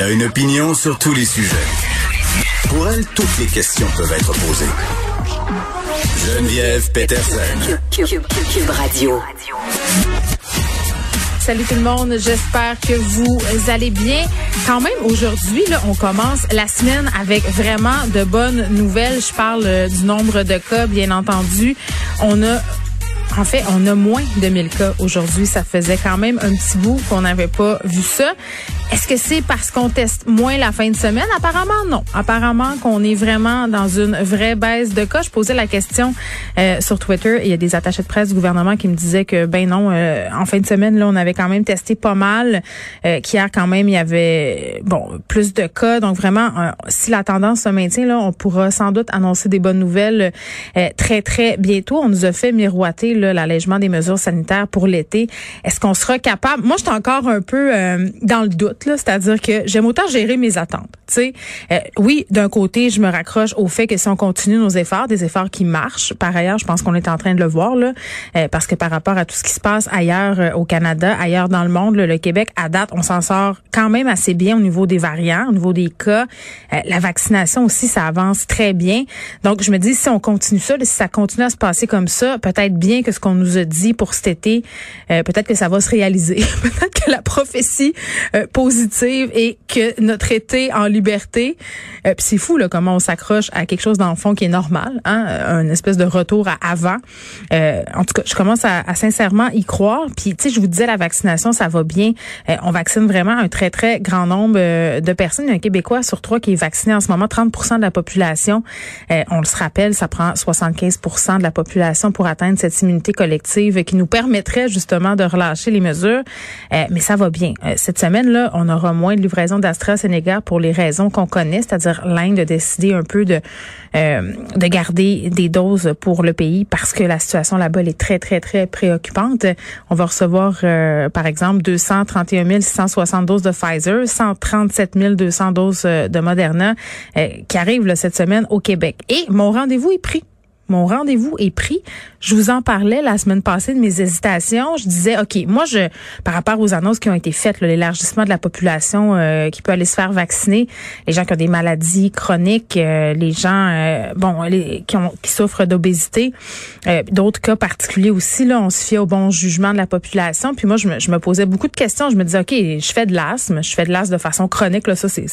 Elle a une opinion sur tous les sujets. Pour elle, toutes les questions peuvent être posées. Geneviève Peterson. Cube, Radio. Salut tout le monde, j'espère que vous allez bien. Quand même, aujourd'hui, là, on commence la semaine avec vraiment de bonnes nouvelles. Je parle euh, du nombre de cas, bien entendu. On a en fait, on a moins de 1000 cas aujourd'hui. Ça faisait quand même un petit bout qu'on n'avait pas vu ça. Est-ce que c'est parce qu'on teste moins la fin de semaine? Apparemment, non. Apparemment qu'on est vraiment dans une vraie baisse de cas. Je posais la question euh, sur Twitter il y a des attachés de presse du gouvernement qui me disaient que, ben non, euh, en fin de semaine, là, on avait quand même testé pas mal, euh, qu'hier, quand même, il y avait, bon, plus de cas. Donc, vraiment, euh, si la tendance se maintient, là, on pourra sans doute annoncer des bonnes nouvelles très, très bientôt. On nous a fait miroiter l'allègement des mesures sanitaires pour l'été. Est-ce qu'on sera capable? Moi, je suis encore un peu dans le doute c'est-à-dire que j'aime autant gérer mes attentes. Euh, oui, d'un côté, je me raccroche au fait que si on continue nos efforts, des efforts qui marchent. Par ailleurs, je pense qu'on est en train de le voir là, euh, parce que par rapport à tout ce qui se passe ailleurs euh, au Canada, ailleurs dans le monde, le Québec à date, on s'en sort quand même assez bien au niveau des variants, au niveau des cas. la vaccination aussi, ça avance très bien. Donc, je me dis si on continue ça, si ça continue à se passer comme ça, peut-être bien que ce qu'on nous a dit pour cet été, peut-être que ça va se réaliser. peut-être que la prophétie et que notre été en liberté, euh, puis c'est fou là comment on s'accroche à quelque chose dans le fond qui est normal, hein, un espèce de retour à avant. Euh, en tout cas, je commence à, à sincèrement y croire. Puis tu sais, je vous disais la vaccination, ça va bien. Euh, on vaccine vraiment un très très grand nombre euh, de personnes. Il y a un Québécois sur trois qui est vacciné en ce moment, 30% de la population. on le se rappelle, ça prend 75% de la population pour atteindre cette immunité collective qui nous permettrait justement de relâcher les mesures. mais ça va bien. cette semaine là, on aura moins de livraison d'AstraZeneca pour les raisons qu'on connaît, c'est-à-dire l'Inde a décidé un peu de euh, de garder des doses pour le pays parce que la situation là-bas est très très très préoccupante. On va recevoir euh, par exemple 231 660 doses de Pfizer, 137 200 doses euh, de Moderna qui arrivent cette semaine au Québec. Et mon rendez-vous est pris. Mon rendez-vous est pris. Je vous en parlais la semaine passée de mes hésitations. Je disais, OK, moi, je, par rapport aux annonces qui ont été faites, l'élargissement de la population euh, qui peut aller se faire vacciner, les gens qui ont des maladies chroniques, euh, les gens, euh, bon, qui, souffrent d'obésité, d'autres cas particuliers aussi, là, on se fie au bon jugement de la population. Puis moi, je me, je me posais beaucoup de questions. Je me disais, OK, je fais de l'asthme, je fais de l'asthme de façon chronique, là, ça, c'est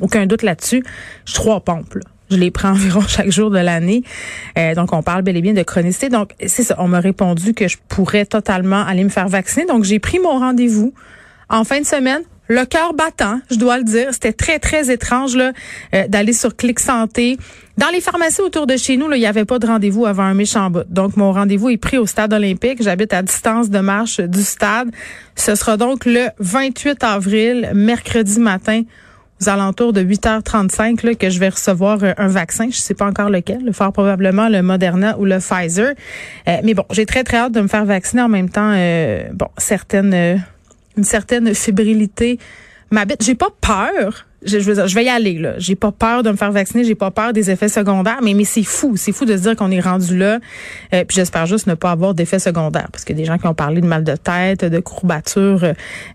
aucun doute là-dessus. Je trois pompes, là. Je les prends environ chaque jour de l'année. Euh, donc, on parle bel et bien de chronicité. Donc, c'est ça. On m'a répondu que je pourrais totalement aller me faire vacciner. Donc, j'ai pris mon rendez-vous en fin de semaine. Le cœur battant, je dois le dire. C'était très, très étrange là euh, d'aller sur Clic Santé. Dans les pharmacies autour de chez nous, il n'y avait pas de rendez-vous avant un méchant bout. Donc, mon rendez-vous est pris au stade olympique. J'habite à distance de marche du stade. Ce sera donc le 28 avril, mercredi matin, aux alentours de 8h35 là, que je vais recevoir euh, un vaccin. Je sais pas encore lequel, fort probablement le Moderna ou le Pfizer. Euh, mais bon, j'ai très très hâte de me faire vacciner en même temps. Euh, bon, certaines, une certaine fébrilité m'habite. J'ai pas peur je, je, vais y aller là. J'ai pas peur de me faire vacciner, j'ai pas peur des effets secondaires, mais mais c'est fou, c'est fou de se dire qu'on est rendu là. Euh, puis j'espère juste ne pas avoir d'effets secondaires, parce a des gens qui ont parlé de mal de tête, de courbatures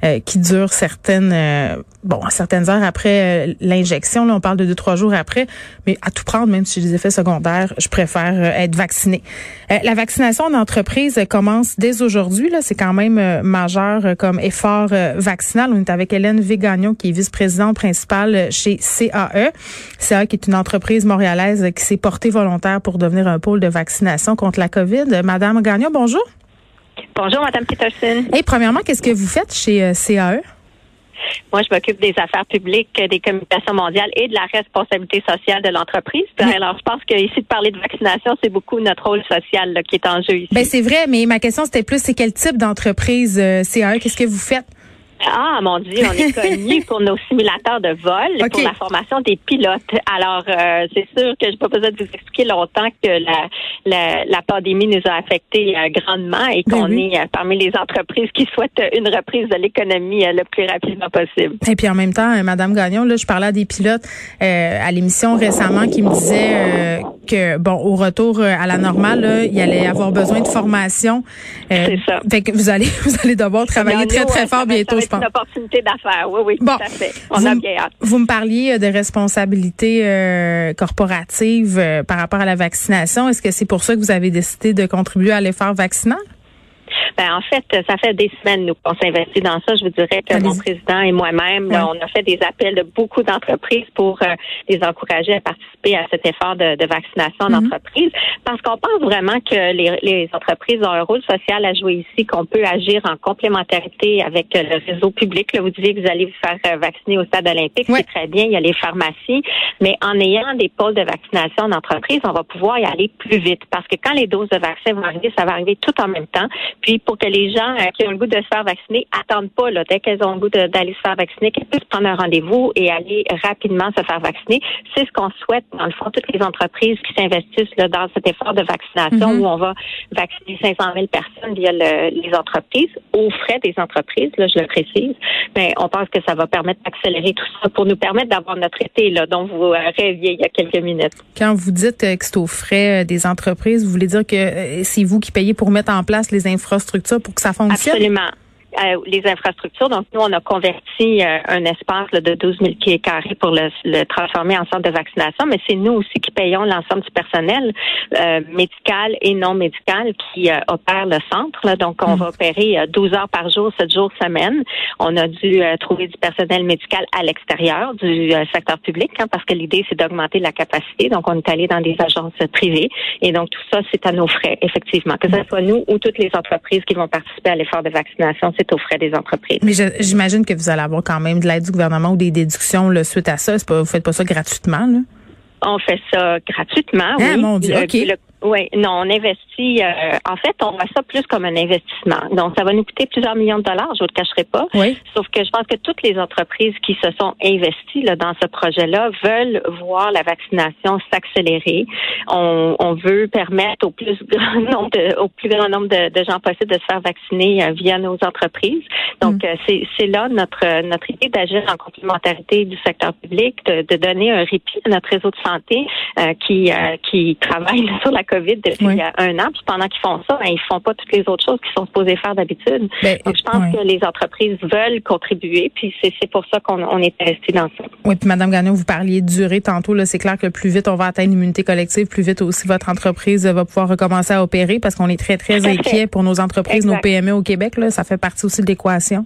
euh, qui durent certaines, euh, bon, certaines heures après l'injection. Là, on parle de deux trois jours après, mais à tout prendre, même si j'ai des effets secondaires, je préfère être vacciné. la vaccination en entreprise commence dès aujourd'hui. Là, c'est quand même majeur comme effort vaccinal. On est avec Hélène Végagnon, qui est vice-présidente principale chez CAE. CAE qui est une entreprise montréalaise qui s'est portée volontaire pour devenir un pôle de vaccination contre la COVID. Madame Gagnon, bonjour. Bonjour, Madame Peterson. Et premièrement, qu'est-ce que vous faites chez euh, CAE? Moi, je m'occupe des affaires publiques, des communications mondiales et de la responsabilité sociale de l'entreprise. Alors, je pense qu'ici, de parler de vaccination, c'est beaucoup notre rôle social qui est en jeu ici. Ben, c'est vrai, mais ma question, c'était plus, c'est quel type d'entreprise euh, CAE? Qu'est-ce que vous faites? Ah, mon Dieu, on est connu pour nos simulateurs de vol, pour la formation des pilotes. Alors, euh, c'est sûr que je n'ai pas besoin de vous expliquer longtemps que la, la, la pandémie nous a affectés euh, grandement et ben qu'on est euh, parmi les entreprises qui souhaitent une reprise de l'économie le plus rapidement possible. Et puis en même temps, Madame Gagnon, là, je parlais à des pilotes à l'émission récemment qui me disaient que, bon, au retour à la normale, là, il allait avoir besoin de formation. c'est ça. Fait que vous allez, vous allez devoir travailler très, très fort bientôt pense. une opportunité d'affaires. Oui, oui, tout à fait. On a bien hâte. Vous me parliez de responsabilité euh, corporative euh, par rapport à la vaccination. Est-ce que c'est pour ça que vous avez décidé de contribuer à l'effort vaccinal? Ben, en fait, ça fait des semaines nous qu'on s'investit dans ça. Je vous dirais que mon président et moi-même, on a fait des appels de beaucoup d'entreprises pour euh, les encourager à participer à cet effort de, vaccination en mm-hmm. entreprise, parce qu'on pense vraiment que les, entreprises ont un rôle social à jouer ici, qu'on peut agir en complémentarité avec euh, le réseau public. Là, vous disiez que vous allez vous faire euh, vacciner au stade olympique, c'est très bien. Il y a les pharmacies, mais en ayant des pôles de vaccination en entreprise, on va pouvoir y aller plus vite, parce que quand les doses de vaccin vont arriver, ça va arriver tout en même temps. Puis pour que les gens euh, qui ont le goût de se faire vacciner attendent pas là, dès qu'elles ont le goût d'aller se faire vacciner, qu'elles puissent prendre un rendez-vous et aller rapidement se faire vacciner. C'est ce qu'on souhaite dans le fond toutes les entreprises qui s'investissent là, dans cet effort de vaccination mm-hmm. où on va vacciner 500 000 personnes via les entreprises aux frais des entreprises. Là, je le précise. Mais on pense que ça va permettre d'accélérer tout ça pour nous permettre d'avoir notre été là dont vous rêviez il y a quelques minutes. Quand vous dites euh, que c'est aux frais euh, des entreprises, vous voulez dire que c'est vous qui payez pour mettre en place les infrastructures pour que ça fonctionne? Absolument. Euh, les infrastructures. Donc, nous, on a converti euh, un espace de 12 000 pieds carrés pour le, transformer en centre de vaccination, mais c'est nous aussi qui payons l'ensemble du personnel euh, médical et non médical qui opère le centre. Donc, on hmm. va opérer 12 heures par jour, 7 jours semaine. On a dû trouver du personnel médical à l'extérieur du secteur public hein, parce que l'idée, c'est d'augmenter la capacité. Donc, on est allé dans des agences privées et donc tout ça, c'est à nos frais, effectivement. Que ce soit nous ou toutes les entreprises qui vont participer à l'effort de vaccination, c'est aux frais des entreprises. Mais j'imagine que vous allez avoir quand même de l'aide du gouvernement ou des déductions là, suite à ça. Pas, vous faites pas ça gratuitement, là? On fait ça gratuitement. Ah, oui. mon Dieu, OK. Oui, non, on investit. Euh, en fait, on voit ça plus comme un investissement. Donc, ça va nous coûter plusieurs millions de dollars. Je vous le cacherai pas. Oui. Sauf que je pense que toutes les entreprises qui se sont investies là, dans ce projet-là veulent voir la vaccination s'accélérer. On, on, veut permettre au plus grand nombre de, au plus grand nombre de, de gens possible de se faire vacciner euh, via nos entreprises. Donc, mm. euh, c'est là notre notre idée d'agir en complémentarité du secteur public, de, de, donner un répit à notre réseau de santé qui qui travaille sur la COVID depuis il y a un an. Puis pendant qu'ils font ça, ben, ils font pas toutes les autres choses qu'ils sont supposés faire d'habitude. Ben, Donc, je pense que les entreprises veulent contribuer. Puis c'est pour ça qu'on est investi dans ça. Oui, puis Madame Gagnon, vous parliez de durée tantôt. Là, c'est clair que plus vite on va atteindre l'immunité collective, plus vite aussi votre entreprise va pouvoir recommencer à opérer parce qu'on est très, très inquiet pour nos entreprises, nos PME au Québec. Là. Ça fait partie aussi de l'équation.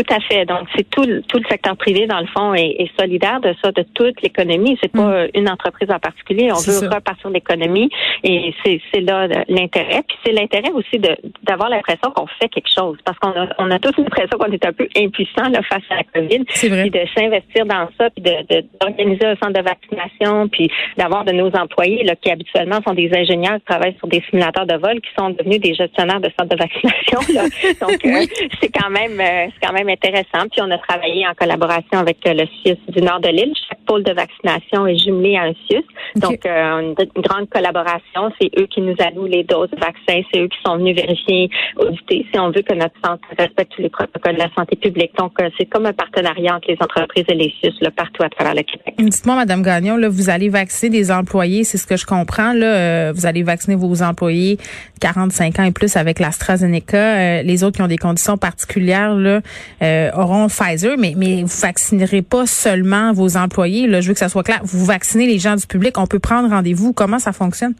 Tout à fait. Donc, c'est tout, tout le secteur privé, dans le fond, est, solidaire de ça, de toute l'économie. C'est pas mm. une entreprise en particulier. On veut repartir l'économie et c'est là l'intérêt. Puis c'est l'intérêt aussi d'avoir l'impression qu'on fait quelque chose. Parce qu'on a, on a tous l'impression qu'on est un peu impuissant là, face à la COVID. Vrai. Puis de s'investir dans ça, puis d'organiser de, un centre de vaccination, puis d'avoir de nos employés là, qui habituellement sont des ingénieurs qui travaillent sur des simulateurs de vol, qui sont devenus des gestionnaires de centres de vaccination. Là. Donc, euh, c'est quand même, euh, c'est quand même intéressant. Puis on a travaillé en collaboration avec euh, le CIUS du nord de l'île. Chaque pôle de vaccination est jumelé à un CIUS. Donc, euh, une, grande collaboration. C'est eux qui nous allouent les doses de vaccins. C'est eux qui sont venus vérifier, auditer si on veut que notre centre respecte tous les protocoles de la santé publique. Donc, euh, c'est comme un partenariat entre les entreprises et les CIUS là, partout à travers le Québec. Dites-moi, Madame Gagnon, là, vous allez vacciner des employés, c'est ce que je comprends. Là, vous allez vacciner vos employés 45 ans et plus avec l'AstraZeneca. les autres qui ont des conditions particulières, là, euh, auront Pfizer, mais, mais vous vaccinerez pas seulement vos employés. Là, je veux que ça soit clair. Vous vaccinez les gens du public. On peut prendre rendez-vous. Comment ça fonctionne?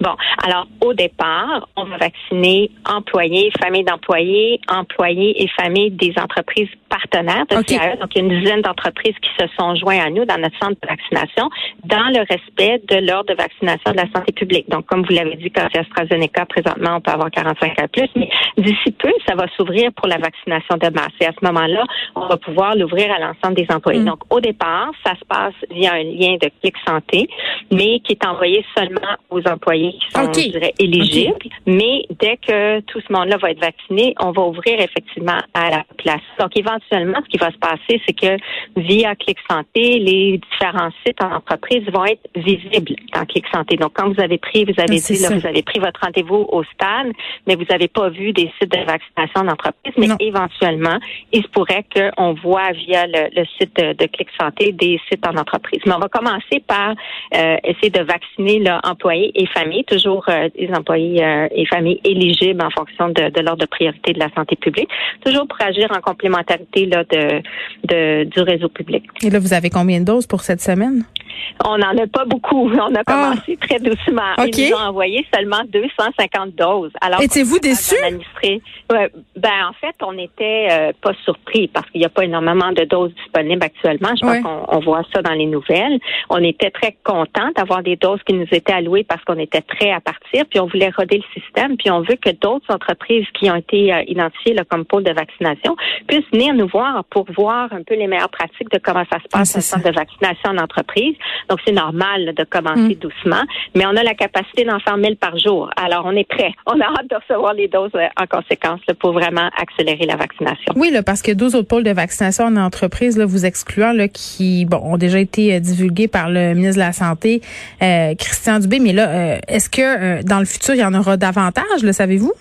Bon, alors au départ, on va vacciner employés, familles d'employés, employés et familles des entreprises partenaires de okay. Donc, il y a une dizaine d'entreprises qui se sont joints à nous dans notre centre de vaccination dans le respect de l'ordre de vaccination de la santé publique. Donc, comme vous l'avez dit, quand c'est AstraZeneca, présentement, on peut avoir 45 ans plus, mais d'ici peu, ça va s'ouvrir pour la vaccination de masse. Et à ce moment-là, on va pouvoir l'ouvrir à l'ensemble des employés. Mm. Donc, au départ, ça se passe via un lien de clic santé, mais qui est envoyé seulement aux employés qui sont, je dirais, éligibles. Mais dès que tout ce monde-là va être vacciné, on va ouvrir effectivement à la population. Donc, éventuellement, ce qui va se passer, c'est que via Clic Santé, les différents sites en entreprise vont être visibles dans Clic Santé. Donc, quand vous avez pris, vous avez dit, là, vous avez pris votre rendez-vous au stade, mais vous n'avez pas vu des sites de vaccination d'entreprise, mais éventuellement, il se pourrait qu'on voit via le, site de, Clic Santé des sites en entreprise. Mais on va commencer par euh, essayer de vacciner là, employés et familles, toujours des employés et familles éligibles en fonction de, l'ordre de priorité de la santé publique, toujours pour agir en complémentarité là, de, du réseau public. Et là, vous avez combien de doses pour cette semaine? On n'en a pas beaucoup. On a ah. commencé très doucement. Ils nous ont envoyé seulement 250 doses. Alors, étiez-vous déçus? ben, en fait, on n'était euh, pas surpris parce qu'il n'y a pas énormément de doses disponibles actuellement. Je pense qu'on on voit ça dans les nouvelles. On était très contents d'avoir des doses qui nous étaient allouées parce qu'on était prêts à partir, puis on voulait roder le système, puis on veut que d'autres entreprises qui ont été euh, identifiées là, comme pôle de vaccination puissent venir nous voir pour voir un peu les meilleures pratiques de comment ça se passe en centre de vaccination en entreprise. Donc, c'est normal de commencer mm. doucement, mais on a la capacité d'en faire 1000 par jour. Alors, on est prêt. On a hâte de recevoir les doses euh, en conséquence pour vraiment accélérer la vaccination. Oui, là, parce que 12 autres pôles de vaccination en entreprise, là, vous excluant, là, qui bon, ont déjà été euh, divulgués par le ministre de la Santé, euh, Christian Dubé. Mais là, est-ce que dans le futur, il y en aura davantage, le savez-vous?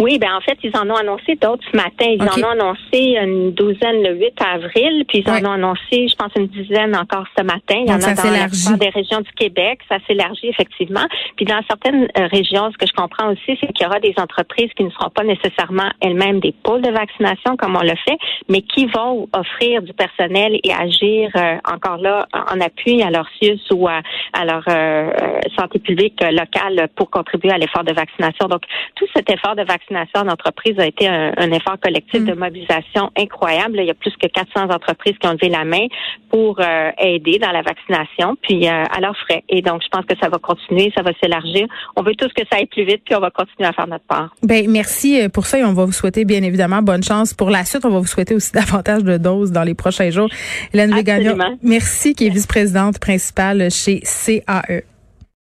Oui, ben en fait, ils en ont annoncé d'autres ce matin. Ils en ont annoncé une douzaine le 8 avril, puis ils en ont annoncé, je pense, une dizaine encore ce matin. Il y en a dans la des régions du Québec. Ça s'élargit effectivement. Puis dans certaines euh, régions, ce que je comprends aussi, c'est qu'il y aura des entreprises qui ne seront pas nécessairement elles-mêmes des pôles de vaccination comme on le fait, mais qui vont offrir du personnel et agir euh, encore là en appui à leur CIUS ou à, leur euh, santé publique locale pour contribuer à l'effort de vaccination. Donc, tout cet effort de vaccination vaccination en entreprise a été un, effort collectif de mm. mobilisation incroyable. Il y a plus que 400 entreprises qui ont levé la main pour euh, aider dans la vaccination, puis euh, à leurs frais. Et donc, je pense que ça va continuer, ça va s'élargir. On veut tous que ça aille plus vite, puis on va continuer à faire notre part. Ben merci euh, pour ça et on va vous souhaiter bien évidemment bonne chance pour la suite. On va vous souhaiter aussi davantage de doses dans les prochains jours. Hélène Végagnon, merci, qui est vice-présidente principale chez CAE.